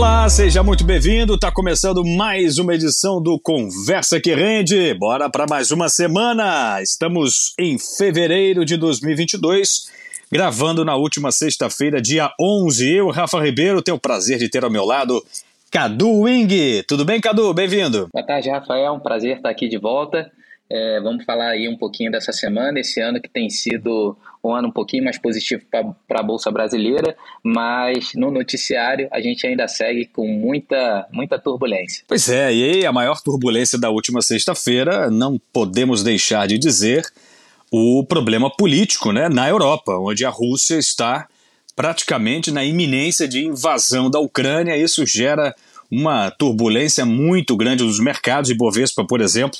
Olá, seja muito bem-vindo. Tá começando mais uma edição do Conversa que Rende. Bora para mais uma semana. Estamos em fevereiro de 2022, gravando na última sexta-feira, dia 11. Eu, Rafa Ribeiro, tenho o prazer de ter ao meu lado Cadu Wing. Tudo bem, Cadu? Bem-vindo. Boa tarde, Rafael. Um prazer estar aqui de volta. É, vamos falar aí um pouquinho dessa semana, esse ano que tem sido um ano um pouquinho mais positivo para a Bolsa Brasileira, mas no noticiário a gente ainda segue com muita, muita turbulência. Pois é, e a maior turbulência da última sexta-feira, não podemos deixar de dizer o problema político né, na Europa, onde a Rússia está praticamente na iminência de invasão da Ucrânia. Isso gera uma turbulência muito grande nos mercados. E Bovespa, por exemplo,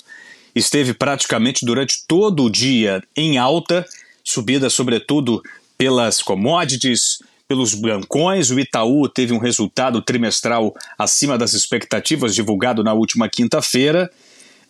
esteve praticamente durante todo o dia em alta, subida sobretudo pelas commodities, pelos bancões. O Itaú teve um resultado trimestral acima das expectativas, divulgado na última quinta-feira.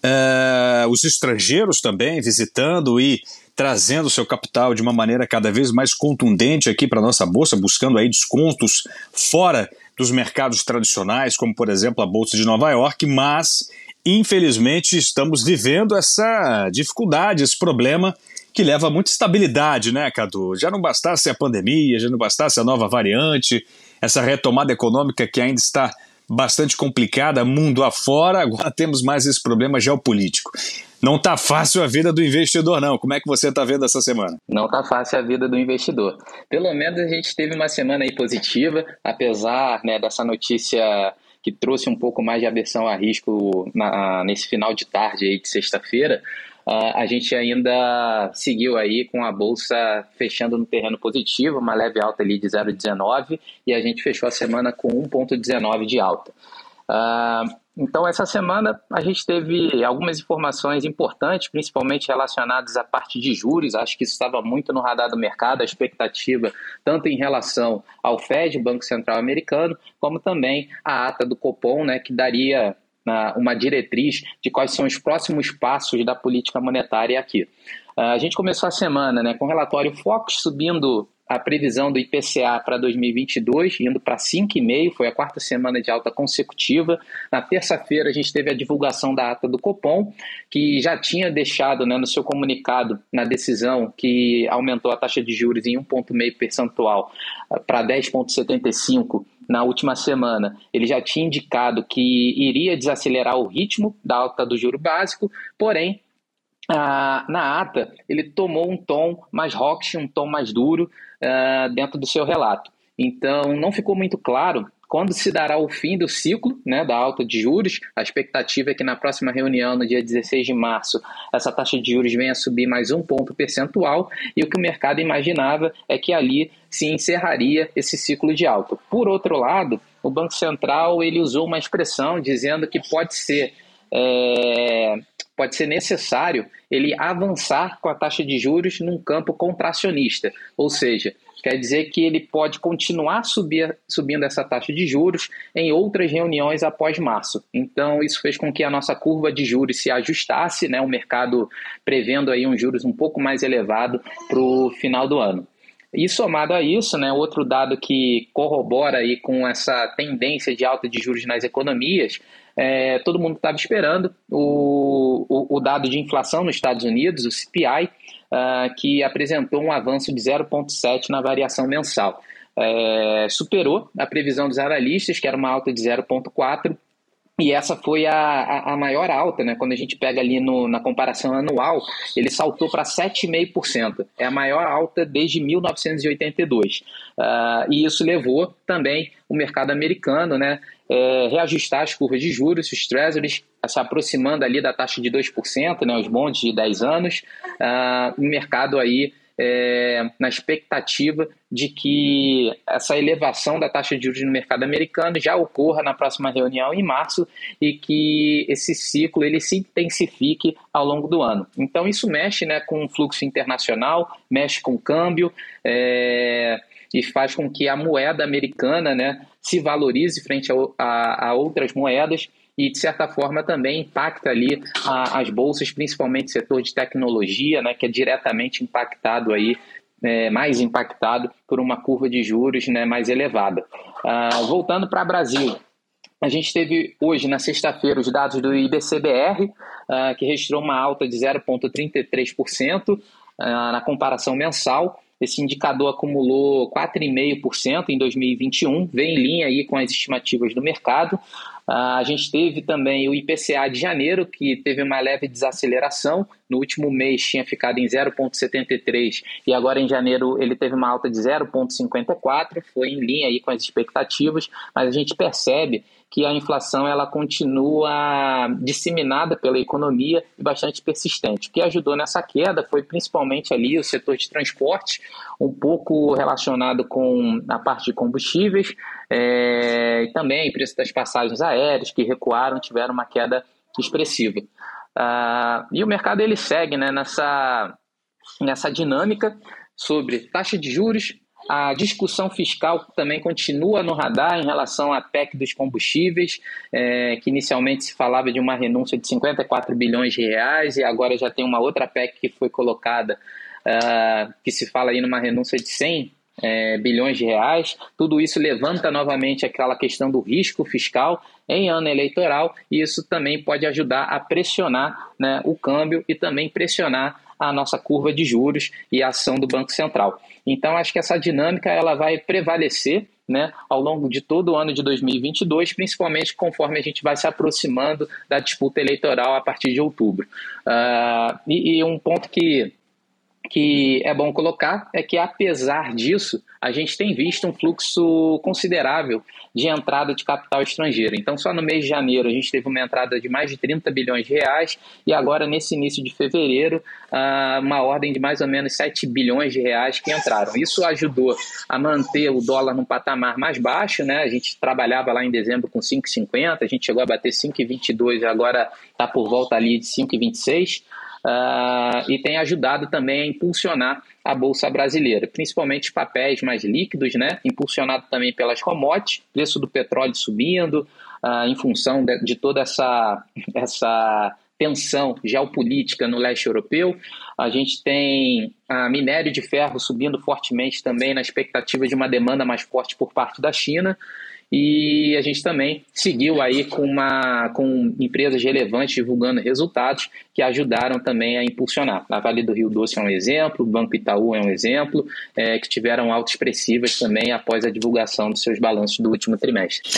Uh, os estrangeiros também visitando e trazendo seu capital de uma maneira cada vez mais contundente aqui para nossa bolsa, buscando aí descontos fora dos mercados tradicionais, como por exemplo a bolsa de Nova York, mas infelizmente, estamos vivendo essa dificuldade, esse problema que leva muita estabilidade, né, Cadu? Já não bastasse a pandemia, já não bastasse a nova variante, essa retomada econômica que ainda está bastante complicada mundo afora, agora temos mais esse problema geopolítico. Não está fácil a vida do investidor, não. Como é que você está vendo essa semana? Não está fácil a vida do investidor. Pelo menos a gente teve uma semana aí positiva, apesar né, dessa notícia que trouxe um pouco mais de aversão a risco na, nesse final de tarde aí de sexta-feira, a gente ainda seguiu aí com a bolsa fechando no terreno positivo, uma leve alta ali de 0,19 e a gente fechou a semana com 1,19 de alta. Uh, então, essa semana a gente teve algumas informações importantes, principalmente relacionadas à parte de juros. Acho que isso estava muito no radar do mercado, a expectativa, tanto em relação ao Fed, Banco Central Americano, como também a ata do Copom, né, que daria uma diretriz de quais são os próximos passos da política monetária aqui. Uh, a gente começou a semana né, com o relatório Fox subindo a previsão do IPCA para 2022, indo para 5,5, foi a quarta semana de alta consecutiva. Na terça-feira, a gente teve a divulgação da ata do Copom, que já tinha deixado né, no seu comunicado, na decisão que aumentou a taxa de juros em 1,5 percentual ah, para 10,75 na última semana, ele já tinha indicado que iria desacelerar o ritmo da alta do juro básico, porém, ah, na ata, ele tomou um tom mais rock, um tom mais duro uh, dentro do seu relato. Então, não ficou muito claro quando se dará o fim do ciclo né, da alta de juros. A expectativa é que na próxima reunião, no dia 16 de março, essa taxa de juros venha a subir mais um ponto percentual, e o que o mercado imaginava é que ali se encerraria esse ciclo de alta. Por outro lado, o Banco Central ele usou uma expressão dizendo que pode ser é, pode ser necessário ele avançar com a taxa de juros num campo contracionista, ou seja, quer dizer que ele pode continuar subir, subindo essa taxa de juros em outras reuniões após março. Então, isso fez com que a nossa curva de juros se ajustasse, né, o mercado prevendo aí um juros um pouco mais elevado para o final do ano. E somado a isso, né, outro dado que corrobora aí com essa tendência de alta de juros nas economias é, todo mundo estava esperando o, o, o, dado de inflação nos Estados Unidos, o CPI, uh, ah, que apresentou um avanço de 0,7 na variação mensal. É, superou a previsão dos analistas, que era uma alta de 0,4, e essa foi a, a, a, maior alta, né? Quando a gente pega ali no, na comparação anual, ele saltou para 7,5%. É a maior alta desde 1982. Uh, e isso levou também o mercado americano né, é, reajustar as curvas de juros, os treasuries se aproximando ali da taxa de 2%, né, os bondes de 10 anos, uh, o mercado aí é, na expectativa de que essa elevação da taxa de juros no mercado americano já ocorra na próxima reunião em março e que esse ciclo ele se intensifique ao longo do ano. Então isso mexe né, com o fluxo internacional, mexe com o câmbio é, e faz com que a moeda americana né, se valorize frente a, a, a outras moedas e, de certa forma, também impacta ali a, as bolsas, principalmente o setor de tecnologia, né, que é diretamente impactado aí é, mais impactado por uma curva de juros né, mais elevada. Uh, voltando para Brasil, a gente teve hoje, na sexta-feira, os dados do IBCBR, ah, que registrou uma alta de 0,33% uh, na comparação mensal. Esse indicador acumulou 4,5% em 2021, vem em linha aí com as estimativas do mercado. Uh, a gente teve também o IPCA de janeiro, que teve uma leve desaceleração. No último mês tinha ficado em 0,73 e agora em janeiro ele teve uma alta de 0,54, foi em linha aí com as expectativas, mas a gente percebe que a inflação ela continua disseminada pela economia e bastante persistente. O que ajudou nessa queda foi principalmente ali o setor de transporte, um pouco relacionado com a parte de combustíveis é, e também preço das passagens aéreas que recuaram, tiveram uma queda expressiva. Uh, e o mercado ele segue né, nessa, nessa dinâmica sobre taxa de juros, a discussão fiscal também continua no radar em relação à PEC dos combustíveis, é, que inicialmente se falava de uma renúncia de 54 bilhões de reais e agora já tem uma outra PEC que foi colocada, uh, que se fala aí numa renúncia de 100 é, bilhões de reais. Tudo isso levanta novamente aquela questão do risco fiscal em ano eleitoral e isso também pode ajudar a pressionar né, o câmbio e também pressionar a nossa curva de juros e a ação do Banco Central. Então, acho que essa dinâmica ela vai prevalecer né, ao longo de todo o ano de 2022, principalmente conforme a gente vai se aproximando da disputa eleitoral a partir de outubro. Uh, e, e um ponto que que é bom colocar é que, apesar disso, a gente tem visto um fluxo considerável de entrada de capital estrangeiro. Então, só no mês de janeiro a gente teve uma entrada de mais de 30 bilhões de reais e agora, nesse início de fevereiro, ah, uma ordem de mais ou menos 7 bilhões de reais que entraram. Isso ajudou a manter o dólar num patamar mais baixo, né? A gente trabalhava lá em dezembro com 5,50, a gente chegou a bater 5,22 e agora está por volta ali de 5,26 uh, e tem ajudado também a impulsionar a Bolsa Brasileira, principalmente papéis mais líquidos, né? impulsionado também pelas commodities, preço do petróleo subindo, uh, em função de, de toda essa, essa tensão geopolítica no leste europeu. A gente tem a minério de ferro subindo fortemente também na expectativa de uma demanda mais forte por parte da China. E a gente também seguiu aí com, uma, com empresas relevantes divulgando resultados que ajudaram também a impulsionar. A Vale do Rio Doce é um exemplo, o Banco Itaú é um exemplo, é, que tiveram altas expressivas também após a divulgação dos seus balanços do último trimestre.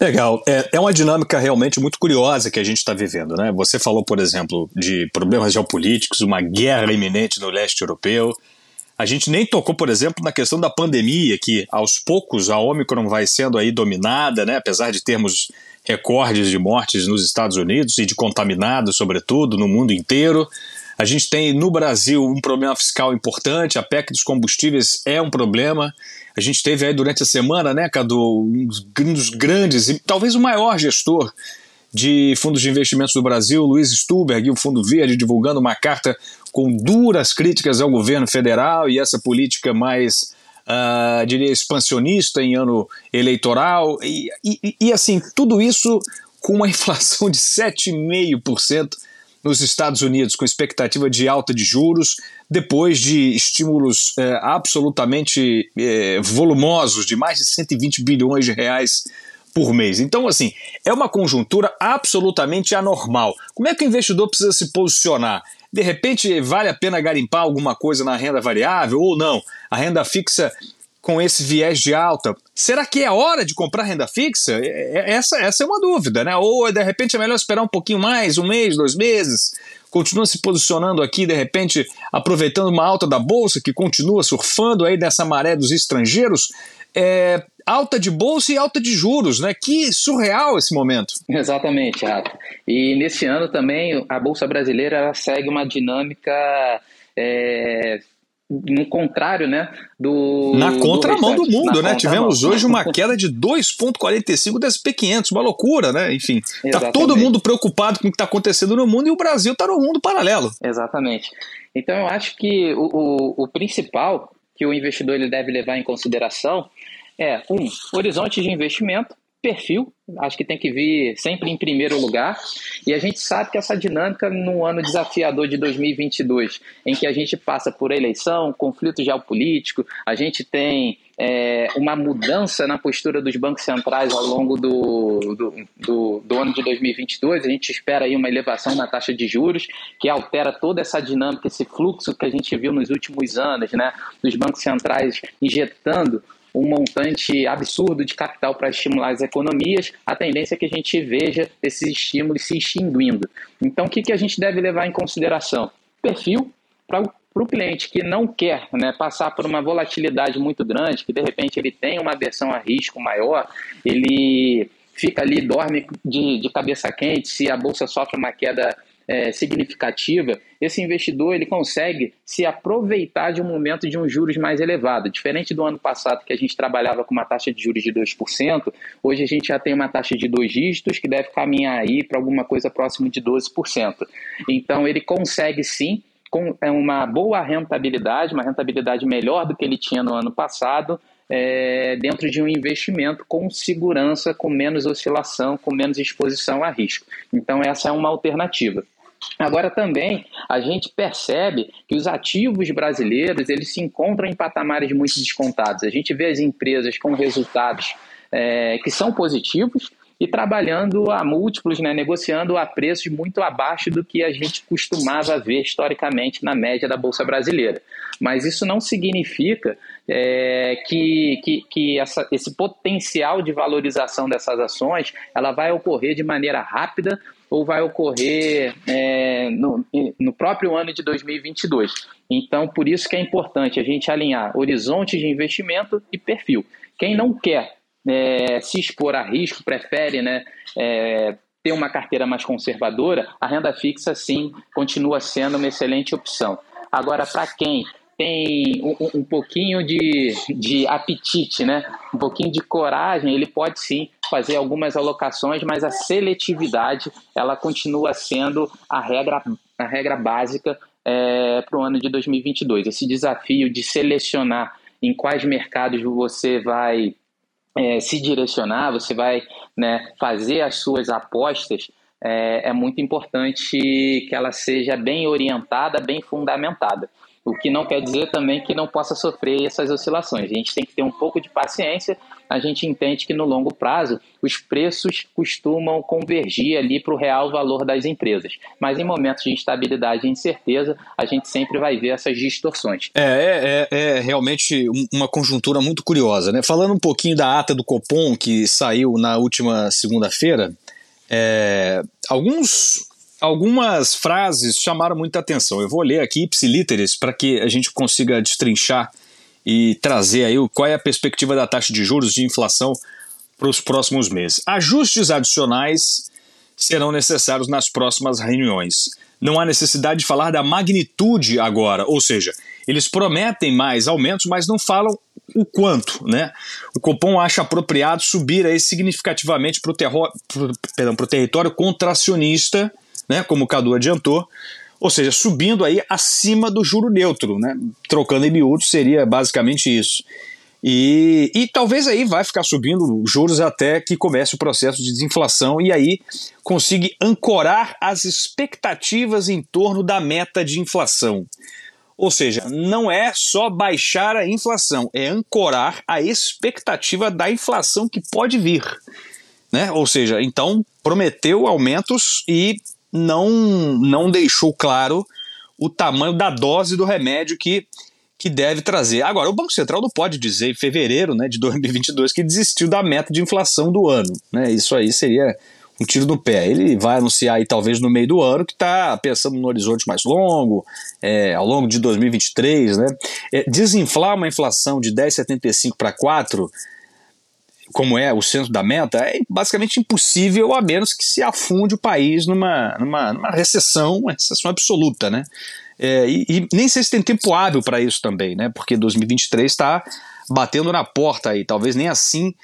Legal. É, é uma dinâmica realmente muito curiosa que a gente está vivendo. Né? Você falou, por exemplo, de problemas geopolíticos, uma guerra iminente no leste europeu. A gente nem tocou, por exemplo, na questão da pandemia, que aos poucos a Omicron vai sendo aí dominada, né? apesar de termos recordes de mortes nos Estados Unidos e de contaminados, sobretudo, no mundo inteiro. A gente tem no Brasil um problema fiscal importante, a PEC dos combustíveis é um problema. A gente teve aí durante a semana, né, Cadu, um dos grandes e talvez o maior gestor de fundos de investimentos do Brasil, Luiz Stuberg, o Fundo Verde, divulgando uma carta com duras críticas ao governo federal e essa política mais, uh, diria, expansionista em ano eleitoral. E, e, e assim, tudo isso com uma inflação de 7,5% nos Estados Unidos, com expectativa de alta de juros, depois de estímulos eh, absolutamente eh, volumosos de mais de 120 bilhões de reais por mês. Então, assim, é uma conjuntura absolutamente anormal. Como é que o investidor precisa se posicionar? De repente, vale a pena garimpar alguma coisa na renda variável ou não? A renda fixa com esse viés de alta. Será que é hora de comprar renda fixa? É, é, essa, essa é uma dúvida, né? Ou de repente é melhor esperar um pouquinho mais, um mês, dois meses? Continua se posicionando aqui, de repente, aproveitando uma alta da bolsa que continua surfando aí nessa maré dos estrangeiros? É, alta de bolsa e alta de juros, né? Que surreal esse momento. Exatamente, Rafa. E nesse ano também a bolsa brasileira segue uma dinâmica é, no contrário, né? Do, Na contramão do, do mundo, Na né? Tivemos hoje uma queda de 2,45 das P500, uma loucura, né? Enfim, está todo mundo preocupado com o que está acontecendo no mundo e o Brasil está no mundo paralelo. Exatamente. Então eu acho que o, o, o principal que o investidor ele deve levar em consideração é, um, horizonte de investimento, perfil, acho que tem que vir sempre em primeiro lugar. E a gente sabe que essa dinâmica no ano desafiador de 2022, em que a gente passa por eleição, conflito geopolítico, a gente tem é, uma mudança na postura dos bancos centrais ao longo do, do, do, do, ano de 2022. A gente espera aí uma elevação na taxa de juros, que altera toda essa dinâmica, esse fluxo que a gente viu nos últimos anos, né, dos bancos centrais injetando um montante absurdo de capital para estimular as economias, a tendência é que a gente veja esses estímulos se extinguindo. Então, o que, que a gente deve levar em consideração? Perfil para o cliente que não quer né, passar por uma volatilidade muito grande, que de repente ele tem uma aversão a risco maior, ele fica ali, dorme de, de cabeça quente, se a bolsa sofre uma queda é, significativa, esse investidor ele consegue se aproveitar de um momento de um juros mais elevado. Diferente do ano passado, que a gente trabalhava com uma taxa de juros de 2%, hoje a gente já tem uma taxa de dois dígitos que deve caminhar aí para alguma coisa próximo de 12%. Então ele consegue sim com é, uma boa rentabilidade, uma rentabilidade melhor do que ele tinha no ano passado, é, dentro de um investimento com segurança, com menos oscilação, com menos exposição a risco. Então, essa é uma alternativa. Agora também a gente percebe que os ativos brasileiros eles se encontram em patamares muito descontados. A gente vê as empresas com resultados é, que são positivos e trabalhando a múltiplos, né, negociando a preços muito abaixo do que a gente costumava ver historicamente na média da Bolsa Brasileira. Mas isso não significa é, que, que, que essa, esse potencial de valorização dessas ações ela vai ocorrer de maneira rápida ou vai ocorrer é, no, no próprio ano de 2022. Então, por isso que é importante a gente alinhar horizonte de investimento e perfil. Quem não quer é, se expor a risco, prefere né, é, ter uma carteira mais conservadora, a renda fixa, sim, continua sendo uma excelente opção. Agora, para quem tem um, um, pouquinho de, de apetite, né? um pouquinho de coragem, ele pode sim fazer algumas alocações, mas a seletividade ela continua sendo a regra, a regra básica é, para o ano de 2022. Esse desafio de selecionar em quais mercados você vai é, se direcionar, você vai né, fazer as suas apostas, é, é muito importante que ela seja bem orientada, bem fundamentada. O que não quer dizer também que não possa sofrer essas oscilações. A gente tem que ter um pouco de paciência. A gente entende que no longo prazo os preços costumam convergir ali para o real valor das empresas. Mas em momentos de instabilidade e incerteza, a gente sempre vai ver essas distorções. É, é, é, é realmente uma conjuntura muito curiosa. Né? Falando um pouquinho da ata do Copom que saiu na última segunda-feira, é, alguns algumas frases chamaram muita atenção. Eu vou ler aqui ipsilíteres para que a gente consiga destrinchar e trazer aí qual é a perspectiva da taxa de juros de inflação para os próximos meses. Ajustes adicionais serão necessários nas próximas reuniões. Não há necessidade de falar da magnitude agora, ou seja, eles prometem mais aumentos, mas não falam o quanto, né? O Copom acha apropriado subir aí significativamente para o território contracionista né, como o Cadu adiantou, ou seja, subindo aí acima do juro neutro, né, trocando em miúdos seria basicamente isso. E, e talvez aí vai ficar subindo juros até que comece o processo de desinflação e aí consiga ancorar as expectativas em torno da meta de inflação. Ou seja, não é só baixar a inflação, é ancorar a expectativa da inflação que pode vir. Né? Ou seja, então prometeu aumentos e não, não deixou claro o tamanho da dose do remédio que, que deve trazer. Agora, o Banco Central não pode dizer em fevereiro né, de 2022 que desistiu da meta de inflação do ano. Né? Isso aí seria um tiro no pé. Ele vai anunciar aí talvez no meio do ano que está pensando no horizonte mais longo, é, ao longo de 2023, né? É, desinflar uma inflação de 10,75 para 4 como é o centro da meta, é basicamente impossível, a menos que se afunde o país numa, numa, numa recessão, uma recessão absoluta, né? É, e, e, nem sei se tem tempo hábil para isso também, né? Porque 2023 está batendo na porta aí, talvez nem assim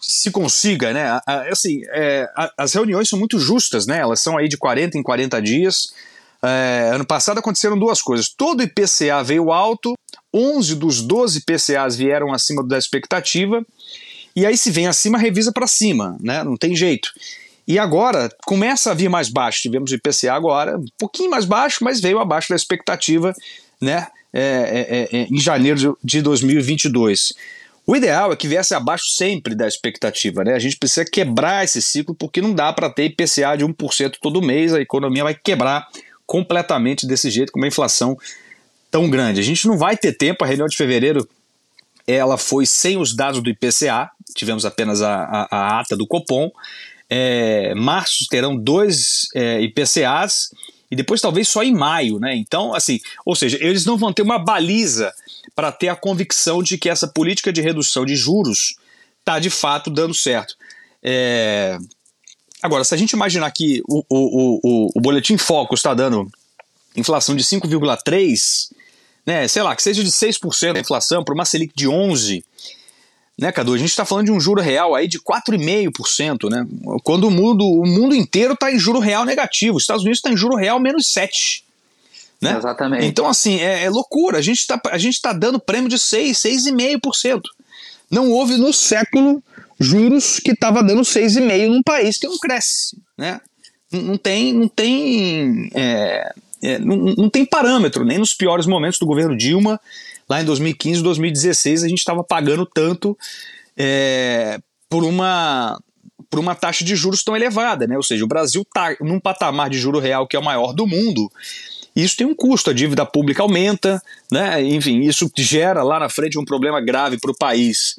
se consiga, né? Assim, é, as reuniões são muito justas, né? Elas são aí de 40 em 40 dias. É, ano passado aconteceram duas coisas. Todo IPCA veio alto, 11 dos 12 IPCAs vieram acima da expectativa e aí se vem acima, revisa para cima, né? Não tem jeito. E agora começa a vir mais baixo. Tivemos o IPCA agora, um pouquinho mais baixo, mas veio abaixo da expectativa, né? É, é, é, é em janeiro de 2022. O ideal é que viesse abaixo sempre da expectativa, né? A gente precisa quebrar esse ciclo porque não dá para ter IPCA de 1% todo mês, a economia vai quebrar completamente desse jeito com uma inflação tão grande. A gente não vai ter tempo, a reunião de fevereiro ela foi sem os dados do IPCA, tivemos apenas a, a, a ata do Copom. É, março terão dois é, IPCAs e depois talvez só em maio, né? Então, assim, ou seja, eles não vão ter uma baliza para ter a convicção de que essa política de redução de juros está de fato dando certo. É... Agora, se a gente imaginar que o, o, o, o boletim Focus está dando inflação de 5,3%, né, sei lá, que seja de 6% a inflação para uma Selic de 11%, né, Cadu? A gente está falando de um juro real aí de 4,5%, né? Quando o mundo, o mundo inteiro está em juro real negativo. Os Estados Unidos está em juro real menos 7%. Né? Exatamente. Então, assim, é, é loucura. A gente está tá dando prêmio de 6, 6,5%. Não houve no século juros que estava dando 6,5% num país que não cresce. Né? Não, não tem, não tem é, é, não, não tem parâmetro, nem nos piores momentos do governo Dilma, lá em 2015, 2016, a gente estava pagando tanto é, por uma por uma taxa de juros tão elevada, né? Ou seja, o Brasil está num patamar de juro real que é o maior do mundo. Isso tem um custo, a dívida pública aumenta, né? Enfim, isso gera lá na frente um problema grave para o país.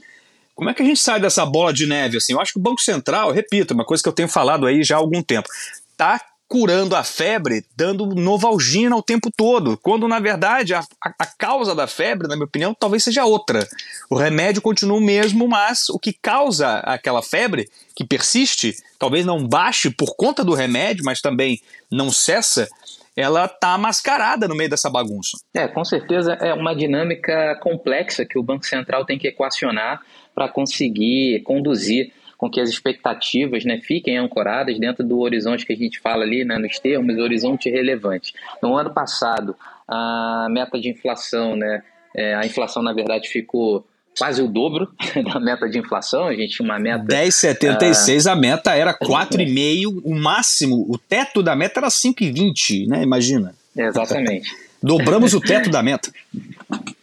Como é que a gente sai dessa bola de neve assim? Eu acho que o Banco Central, repito, uma coisa que eu tenho falado aí já há algum tempo, tá curando a febre, dando novalgina o tempo todo, quando na verdade a, a, causa da febre, na minha opinião, talvez seja outra. O remédio continua o mesmo, mas o que causa aquela febre, que persiste, talvez não baixe por conta do remédio, mas também não cessa, ela está mascarada no meio dessa bagunça. É, com certeza é uma dinâmica complexa que o Banco Central tem que equacionar para conseguir conduzir com que as expectativas né, fiquem ancoradas dentro do horizonte que a gente fala ali, né, nos termos, horizonte relevante. No ano passado, a meta de inflação, né, é, a inflação na verdade ficou quase o dobro da meta de inflação. A gente tinha uma meta. 10,76, uh, a meta era 4,5, o máximo, o teto da meta era 5,20, né? Imagina. Exatamente. Dobramos o teto da meta.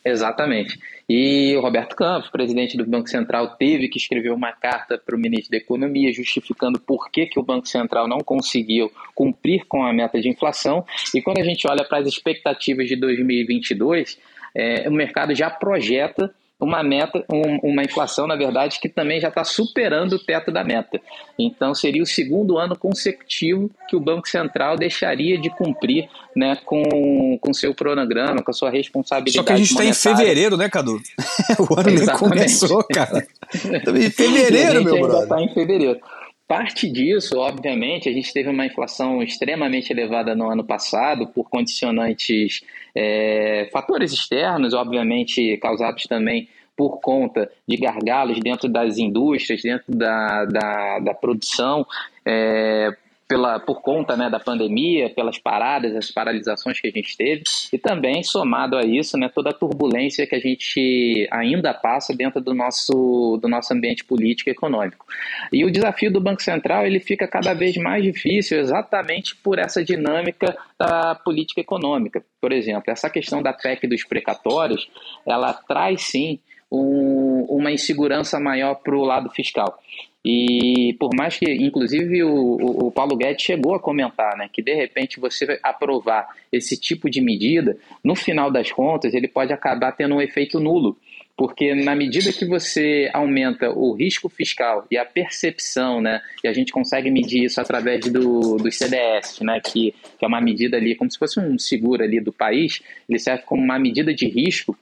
Exatamente. E o Roberto Campos, presidente do Banco Central, teve que escrever uma carta para o ministro da Economia justificando por que, que o Banco Central não conseguiu cumprir com a meta de inflação. E quando a gente olha para as expectativas de 2022, é, o mercado já projeta uma meta, um, uma inflação, na verdade, que também já está superando o teto da meta. Então, seria o segundo ano consecutivo que o Banco Central deixaria de cumprir né, com o seu cronograma, com a sua responsabilidade. Só que a gente está em fevereiro, né, Cadu? o ano nem começou, cara. em fevereiro, meu brother. está em fevereiro. Parte disso, obviamente, a gente teve uma inflação extremamente elevada no ano passado por condicionantes, é, fatores externos, obviamente causados também por conta de gargalos dentro das indústrias, dentro da, da, da produção, é, pela, por conta né, da pandemia, pelas paradas, as paralisações que a gente teve, e também somado a isso, né, toda a turbulência que a gente ainda passa dentro do nosso, do nosso ambiente político e econômico. E o desafio do Banco Central ele fica cada vez mais difícil exatamente por essa dinâmica da política econômica. Por exemplo, essa questão da PEC dos precatórios, ela traz sim um, uma insegurança maior para o lado fiscal. E por mais que, inclusive, o, o, Paulo Guedes chegou a comentar né, que de repente você aprovar esse tipo de medida, no final das contas, ele pode acabar tendo um efeito nulo. Porque na medida que você aumenta o risco fiscal e a percepção, né, e a gente consegue medir isso através do, dos CDS, né, que, que é uma medida ali, como se fosse um seguro ali do país, ele serve como uma medida de risco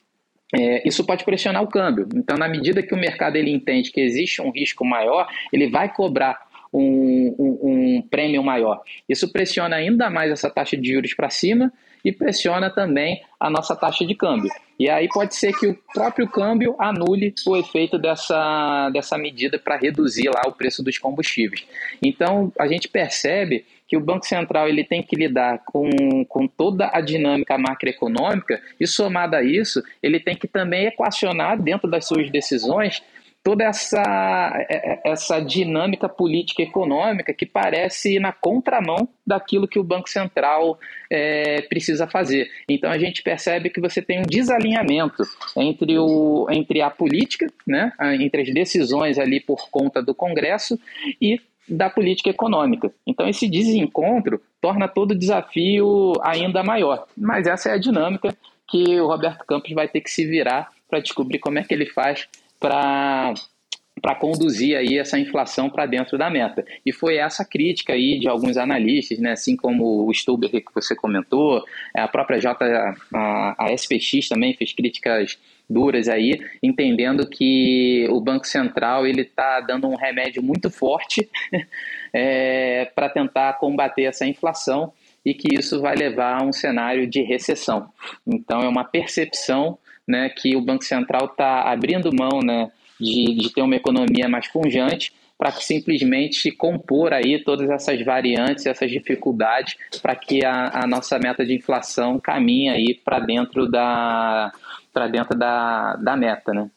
é, isso pode pressionar o câmbio. Então, na medida que o mercado ele entende que existe um risco maior, ele vai cobrar um, um, um prêmio maior. Isso pressiona ainda mais essa taxa de juros para cima e pressiona também a nossa taxa de câmbio. E aí pode ser que o próprio câmbio anule o efeito dessa, dessa medida para reduzir lá o preço dos combustíveis. Então, a gente percebe que o Banco Central ele tem que lidar com, com toda a dinâmica macroeconômica e, somado a isso, ele tem que também equacionar dentro das suas decisões toda essa, é, é, essa dinâmica política econômica que parece ir na contramão daquilo que o Banco Central é, precisa fazer. Então a gente percebe que você tem um desalinhamento entre, o, entre a política, né, entre as decisões ali por conta do Congresso e da política econômica. Então esse desencontro torna todo o desafio ainda maior. Mas essa é a dinâmica que o Roberto Campos vai ter que se virar para descobrir como é que ele faz para para conduzir aí essa inflação para dentro da meta. E foi essa crítica aí de alguns analistas, né, assim como o Stuber que você comentou, a própria J, a, a SPX também fez críticas duras aí, entendendo que o Banco Central ele está dando um remédio muito forte é, para tentar combater essa inflação e que isso vai levar a um cenário de recessão. Então é uma percepção né, que o Banco Central está abrindo mão né, de, de ter uma economia mais pungente para simplesmente compor aí todas essas variantes, essas dificuldades, para que a, a, nossa meta de inflação caminhe aí para dentro da para dentro da, da meta, né?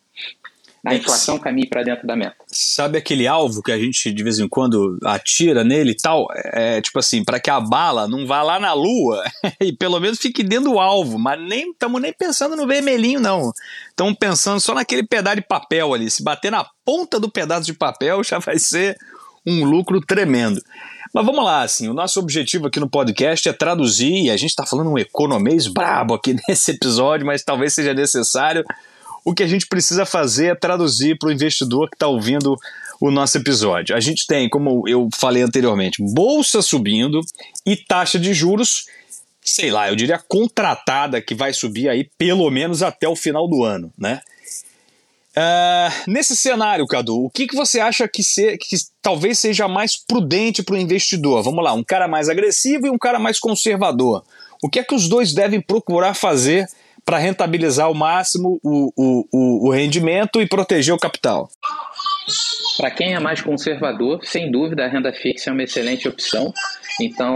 A inflação caminhe para dentro da meta. Sabe aquele alvo que a gente de vez em quando atira nele e tal? É tipo assim, para que a bala não vá lá na lua e pelo menos fique dentro do alvo, mas nem estamos nem pensando no vermelhinho não. Estamos pensando só naquele pedaço de papel ali. Se bater na ponta do pedaço de papel já vai ser um lucro tremendo. Mas vamos lá, assim, o nosso objetivo aqui no podcast é traduzir, e a gente está falando um economês brabo aqui nesse episódio, mas talvez seja necessário o que a gente precisa fazer é traduzir para o investidor que está ouvindo o nosso episódio. A gente tem, como eu falei anteriormente, bolsa subindo e taxa de juros, sei lá, eu diria contratada, que vai subir aí pelo menos até o final do ano, né? Uh, nesse cenário, Cadu, o que, que você acha que, se, que talvez seja mais prudente para o investidor? Vamos lá, um cara mais agressivo e um cara mais conservador. O que é que os dois devem procurar fazer para rentabilizar ao máximo o, o, o, o rendimento e proteger o capital? Para quem é mais conservador, sem dúvida a renda fixa é uma excelente opção. Então,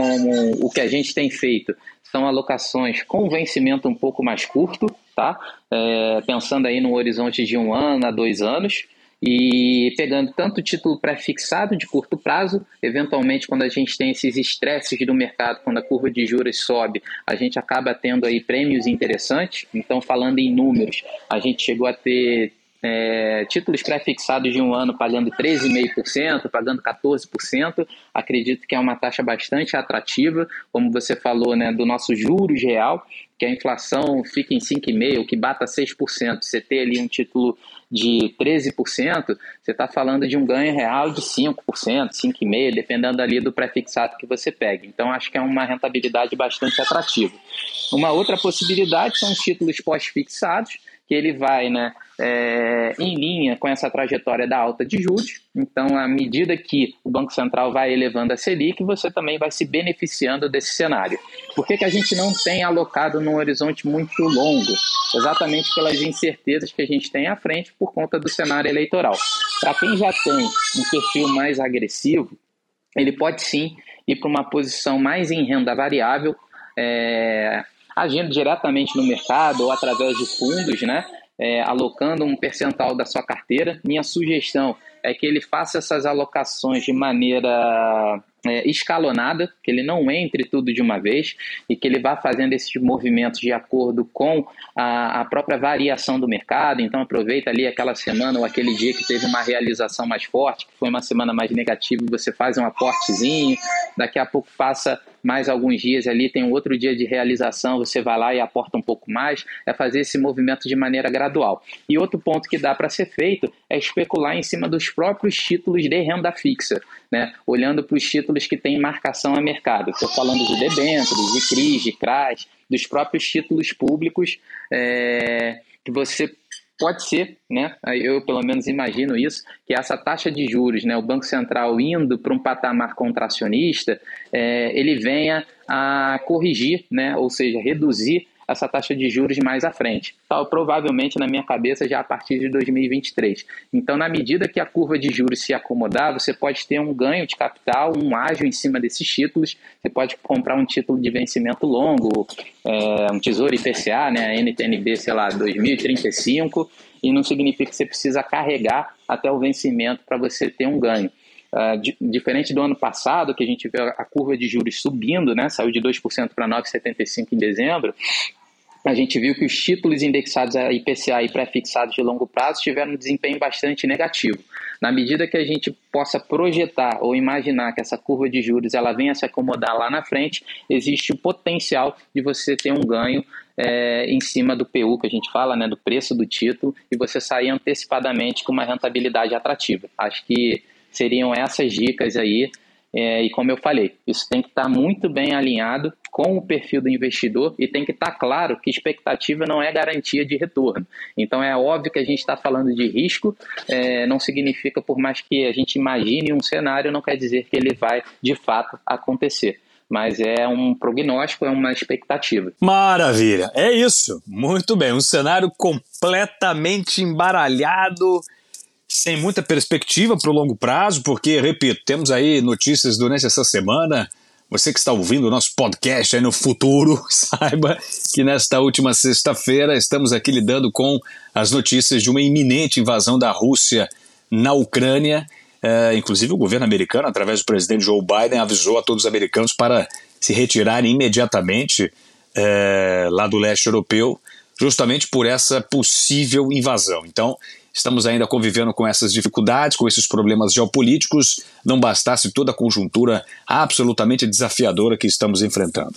o que a gente tem feito são alocações com vencimento um pouco mais curto, tá? É, pensando aí no horizonte de um ano a dois anos e pegando tanto título pré-fixado de curto prazo, eventualmente quando a gente tem esses estresses do mercado, quando a curva de juros sobe, a gente acaba tendo aí prêmios interessantes. Então, falando em números, a gente chegou a ter é, títulos pré-fixados de um ano pagando 13,5%, pagando 14%, acredito que é uma taxa bastante atrativa, como você falou, né, do nosso juros real, que a inflação fica em 5,5%, que bata 6%, você ter ali um título de 13%, você está falando de um ganho real de 5%, 5,5%, dependendo ali do pré-fixado que você pega. Então, acho que é uma rentabilidade bastante atrativa. Uma outra possibilidade são os títulos pós-fixados, que ele vai né, é, em linha com essa trajetória da alta de juros. Então, à medida que o Banco Central vai elevando a Selic, você também vai se beneficiando desse cenário. Por que, que a gente não tem alocado num horizonte muito longo? Exatamente pelas incertezas que a gente tem à frente por conta do cenário eleitoral. Para quem já tem um perfil mais agressivo, ele pode sim ir para uma posição mais em renda variável, é, agindo diretamente no mercado ou através de fundos, né? É, alocando um percentual da sua carteira. Minha sugestão é que ele faça essas alocações de maneira é, escalonada, que ele não entre tudo de uma vez e que ele vá fazendo esses movimentos de acordo com a, a, própria variação do mercado. Então aproveita ali aquela semana ou aquele dia que teve uma realização mais forte, que foi uma semana mais negativa, você faz um aportezinho, daqui a pouco passa mais alguns dias ali, tem um outro dia de realização, você vai lá e aporta um pouco mais, é fazer esse movimento de maneira gradual. E outro ponto que dá para ser feito é especular em cima dos próprios títulos de renda fixa, né? olhando para os títulos que têm marcação a mercado. Estou falando de debêntures, de CRIs, de CRAS, dos próprios títulos públicos é, que você pode ser, né? Eu pelo menos imagino isso, que essa taxa de juros, né, o Banco Central indo para um patamar contracionista, é, ele venha a corrigir, né, ou seja, reduzir essa taxa de juros mais à frente. Então, provavelmente, na minha cabeça, já a partir de 2023. Então, na medida que a curva de juros se acomodar, você pode ter um ganho de capital, um ágio em cima desses títulos. Você pode comprar um título de vencimento longo, é, um tesouro IPCA, né, NTNB, sei lá, 2035, e não significa que você precisa carregar até o vencimento para você ter um ganho. Uh, diferente do ano passado, que a gente vê a curva de juros subindo, né, saiu de 2% para 9,75% em dezembro, a gente viu que os títulos indexados a IPCA e pré-fixados de longo prazo tiveram um desempenho bastante negativo. Na medida que a gente possa projetar ou imaginar que essa curva de juros ela venha se acomodar lá na frente, existe o potencial de você ter um ganho é, em cima do PU, que a gente fala, né, do preço do título, e você sair antecipadamente com uma rentabilidade atrativa. Acho que seriam essas dicas aí. É, e como eu falei, isso tem que estar tá muito bem alinhado com o perfil do investidor e tem que estar tá claro que expectativa não é garantia de retorno. Então é óbvio que a gente está falando de risco, é, não significa, por mais que a gente imagine um cenário, não quer dizer que ele vai de fato acontecer mas é um prognóstico, é uma expectativa. Maravilha, é isso. Muito bem, um cenário completamente embaralhado sem muita perspectiva para o longo prazo, porque, repito, temos aí notícias durante essa semana. Você que está ouvindo o nosso podcast aí no futuro, saiba que nesta última sexta-feira estamos aqui lidando com as notícias de uma iminente invasão da Rússia na Ucrânia. É, inclusive, o governo americano, através do presidente Joe Biden, avisou a todos os americanos para se retirarem imediatamente é, lá do leste europeu, justamente por essa possível invasão. Então, Estamos ainda convivendo com essas dificuldades, com esses problemas geopolíticos, não bastasse toda a conjuntura absolutamente desafiadora que estamos enfrentando.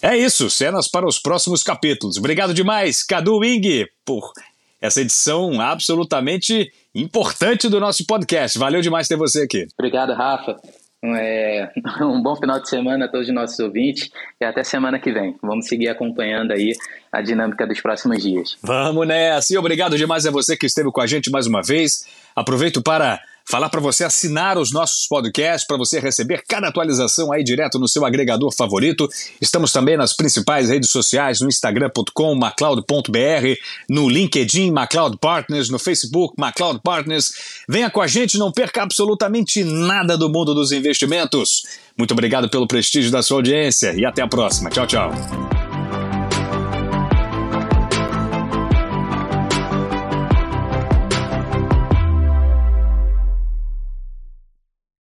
É isso, cenas para os próximos capítulos. Obrigado demais, Cadu Wing, por essa edição absolutamente importante do nosso podcast. Valeu demais ter você aqui. Obrigado, Rafa. É, um bom final de semana a todos os nossos ouvintes e até semana que vem. Vamos seguir acompanhando aí a dinâmica dos próximos dias. Vamos nessa! E obrigado demais a você que esteve com a gente mais uma vez. Aproveito para falar para você assinar os nossos podcasts, para você receber cada atualização aí direto no seu agregador favorito. Estamos também nas principais redes sociais, no instagram.com, macleod.br, no LinkedIn, Macleod Partners, no Facebook, Macleod Partners. Venha com a gente, não perca absolutamente nada do mundo dos investimentos. Muito obrigado pelo prestígio da sua audiência e até a próxima. Tchau, tchau.